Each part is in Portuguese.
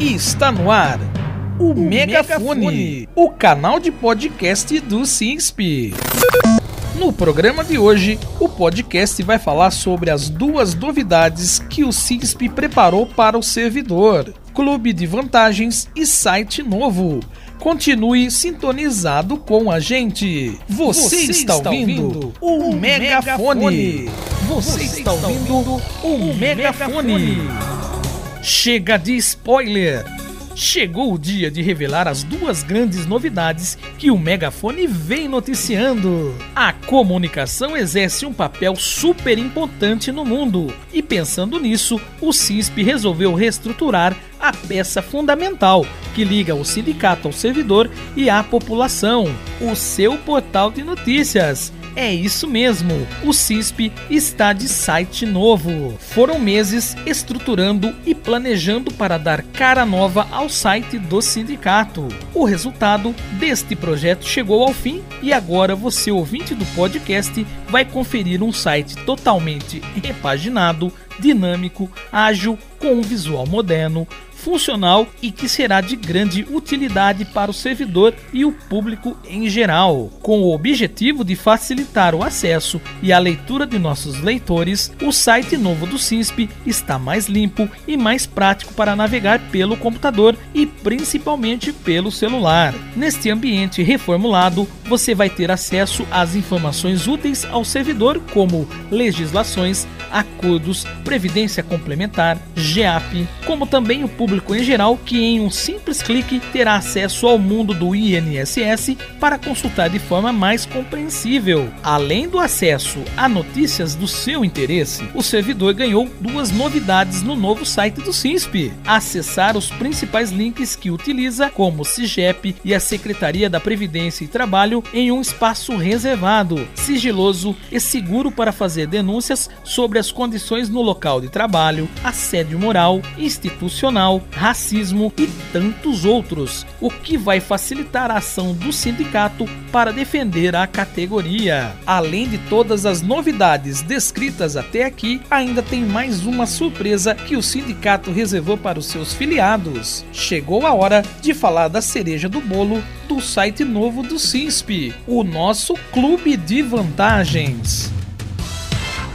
Está no ar o, o Megafone, Megafone, o canal de podcast do SINSP. No programa de hoje, o podcast vai falar sobre as duas novidades que o SINSP preparou para o servidor: Clube de Vantagens e site novo. Continue sintonizado com a gente. Você, Você está, está, ouvindo, o Megafone. Megafone. Você, Você está ouvindo o Megafone. Chega de spoiler! Chegou o dia de revelar as duas grandes novidades que o Megafone vem noticiando. A comunicação exerce um papel super importante no mundo, e pensando nisso, o CISP resolveu reestruturar a peça fundamental que liga o sindicato ao servidor e à população, o seu portal de notícias é isso mesmo, o CISP está de site novo. Foram meses estruturando e planejando para dar cara nova ao site do sindicato. O resultado deste projeto chegou ao fim e agora você, ouvinte do podcast, vai conferir um site totalmente repaginado, dinâmico, ágil, com um visual moderno, funcional e que será de grande utilidade para o servidor e o público em geral. Com o objetivo de facilitar o acesso e a leitura de nossos leitores, o site novo do SINSP está mais limpo e mais prático para navegar pelo computador e principalmente pelo celular. Neste ambiente reformulado, você vai ter acesso às informações úteis ao servidor, como legislações, acordos, previdência complementar, GAP, como também o público em geral que em um simples clique terá acesso ao mundo do INSS para consultar de forma mais compreensível. Além do acesso a notícias do seu interesse, o servidor ganhou duas novidades no novo site do SINSP: acessar os principais links que utiliza, como o CIGEP e a Secretaria da Previdência e Trabalho, em um espaço reservado, sigiloso e seguro para fazer denúncias sobre sobre as condições no local de trabalho, assédio moral, institucional, racismo e tantos outros, o que vai facilitar a ação do sindicato para defender a categoria. Além de todas as novidades descritas até aqui, ainda tem mais uma surpresa que o sindicato reservou para os seus filiados. Chegou a hora de falar da cereja do bolo do site novo do CISP, o nosso clube de vantagens.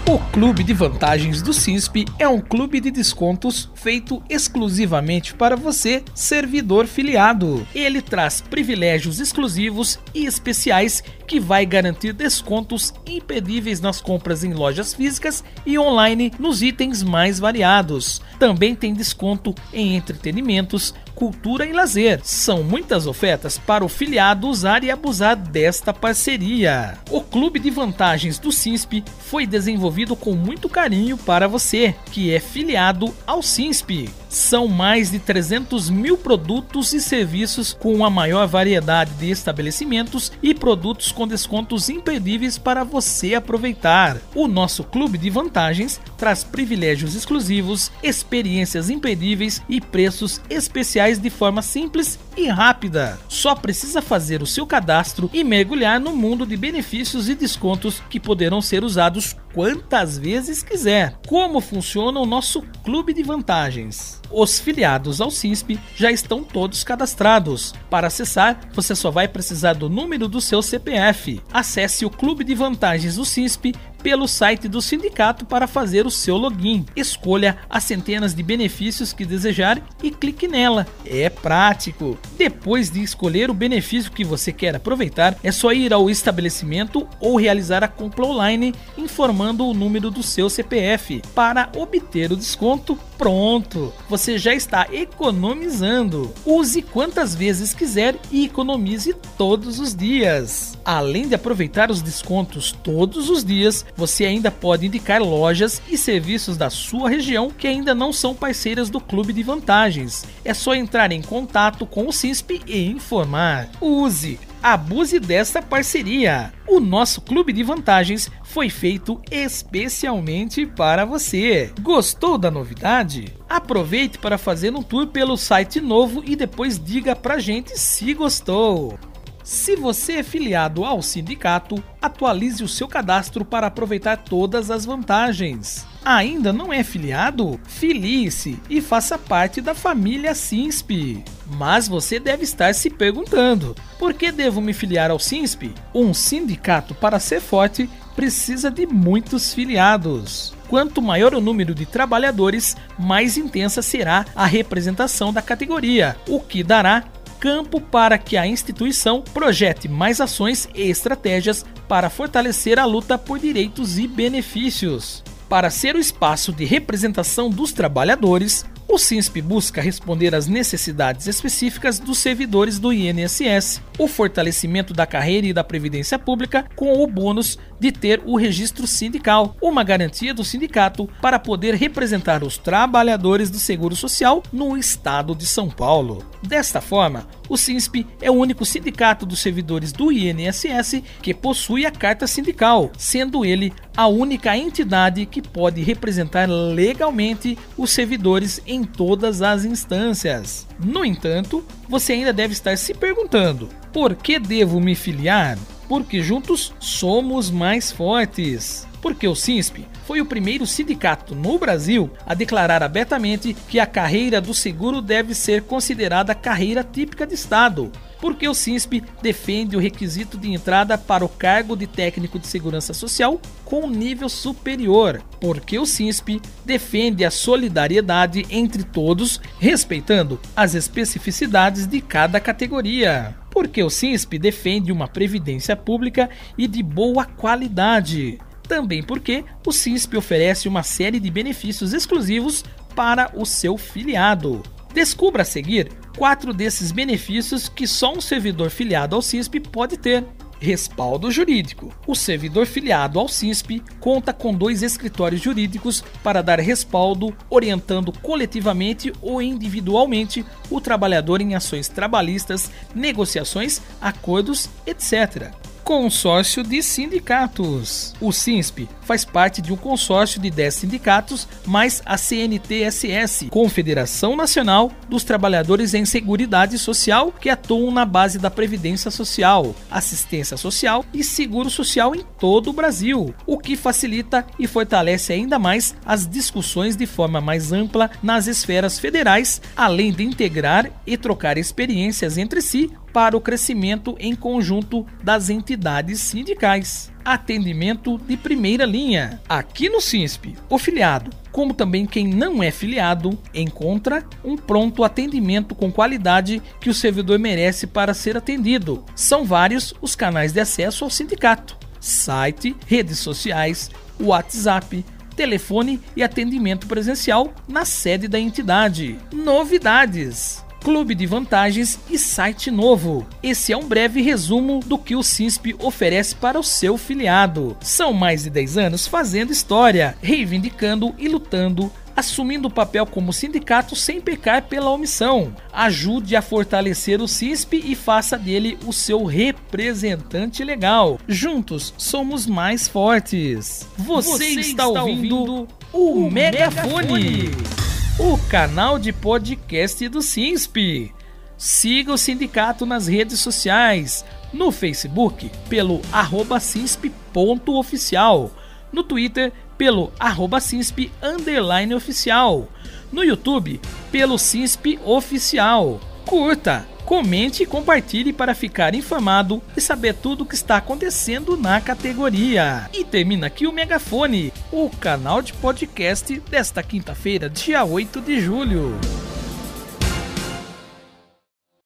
O Clube de Vantagens do SINSP é um clube de descontos feito exclusivamente para você, servidor filiado. Ele traz privilégios exclusivos e especiais que vai garantir descontos impedíveis nas compras em lojas físicas e online nos itens mais variados. Também tem desconto em entretenimentos, cultura e lazer. São muitas ofertas para o filiado usar e abusar desta parceria. O Clube de Vantagens do SINSP foi desenvolvido com muito carinho para você, que é filiado ao SINSP. São mais de 300 mil produtos e serviços com a maior variedade de estabelecimentos e produtos com descontos imperdíveis para você aproveitar. O nosso clube de vantagens traz privilégios exclusivos, experiências imperdíveis e preços especiais de forma simples e rápida. Só precisa fazer o seu cadastro e mergulhar no mundo de benefícios e descontos que poderão ser usados quantas vezes quiser. Como funciona o nosso clube de vantagens? Os filiados ao CISP já estão todos cadastrados. Para acessar, você só vai precisar do número do seu CPF. Acesse o Clube de Vantagens do CISP pelo site do sindicato para fazer o seu login. Escolha as centenas de benefícios que desejar e clique nela. É prático. Depois de escolher o benefício que você quer aproveitar, é só ir ao estabelecimento ou realizar a compra online informando o número do seu CPF para obter o desconto. Pronto, você já está economizando. Use quantas vezes quiser e economize todos os dias. Além de aproveitar os descontos todos os dias, você ainda pode indicar lojas e serviços da sua região que ainda não são parceiras do Clube de Vantagens. É só entrar em contato com o CISP e informar. Use! Abuse desta parceria. O nosso clube de vantagens foi feito especialmente para você. Gostou da novidade? Aproveite para fazer um tour pelo site novo e depois diga pra gente se gostou. Se você é filiado ao sindicato, atualize o seu cadastro para aproveitar todas as vantagens. Ainda não é filiado? Filie-se e faça parte da família SINSP. Mas você deve estar se perguntando: por que devo me filiar ao SINSP? Um sindicato, para ser forte, precisa de muitos filiados. Quanto maior o número de trabalhadores, mais intensa será a representação da categoria, o que dará campo para que a instituição projete mais ações e estratégias para fortalecer a luta por direitos e benefícios. Para ser o espaço de representação dos trabalhadores, o SINSP busca responder às necessidades específicas dos servidores do INSS, o fortalecimento da carreira e da previdência pública com o bônus de ter o registro sindical, uma garantia do sindicato para poder representar os trabalhadores do Seguro Social no estado de São Paulo. Desta forma, o SINSP é o único sindicato dos servidores do INSS que possui a carta sindical, sendo ele a única entidade que pode representar legalmente os servidores em todas as instâncias. No entanto, você ainda deve estar se perguntando: por que devo me filiar? Porque juntos somos mais fortes. Porque o SINSP foi o primeiro sindicato no Brasil a declarar abertamente que a carreira do seguro deve ser considerada carreira típica de Estado, porque o SINSP defende o requisito de entrada para o cargo de técnico de segurança social com nível superior, porque o SINSP defende a solidariedade entre todos, respeitando as especificidades de cada categoria. Porque o SINSP defende uma previdência pública e de boa qualidade. Também porque o SINSP oferece uma série de benefícios exclusivos para o seu filiado. Descubra a seguir quatro desses benefícios que só um servidor filiado ao CISP pode ter. Respaldo jurídico. O servidor filiado ao CISP conta com dois escritórios jurídicos para dar respaldo, orientando coletivamente ou individualmente o trabalhador em ações trabalhistas, negociações, acordos, etc. Consórcio de Sindicatos. O SINSP faz parte de um consórcio de 10 sindicatos, mais a CNTSS, Confederação Nacional dos Trabalhadores em Seguridade Social, que atuam na base da Previdência Social, Assistência Social e Seguro Social em todo o Brasil, o que facilita e fortalece ainda mais as discussões de forma mais ampla nas esferas federais, além de integrar e trocar experiências entre si para o crescimento em conjunto das entidades sindicais. Atendimento de primeira linha. Aqui no SINSP, o filiado, como também quem não é filiado, encontra um pronto atendimento com qualidade que o servidor merece para ser atendido. São vários os canais de acesso ao sindicato: site, redes sociais, WhatsApp, telefone e atendimento presencial na sede da entidade. Novidades: clube de vantagens e site novo. Esse é um breve resumo do que o SINSP oferece para o seu filiado. São mais de 10 anos fazendo história, reivindicando e lutando assumindo o papel como sindicato sem pecar pela omissão. Ajude a fortalecer o CISP e faça dele o seu representante legal. Juntos somos mais fortes. Você, Você está, está, ouvindo, ouvindo o, o Megafone. Megafone o canal de podcast do SINSP. Siga o sindicato nas redes sociais, no Facebook pelo arroba cinsp.oficial, no Twitter pelo arroba cinsp underline oficial, no YouTube pelo cinsp oficial. Curta, Comente e compartilhe para ficar informado e saber tudo o que está acontecendo na categoria. E termina aqui o Megafone, o canal de podcast desta quinta-feira, dia 8 de julho.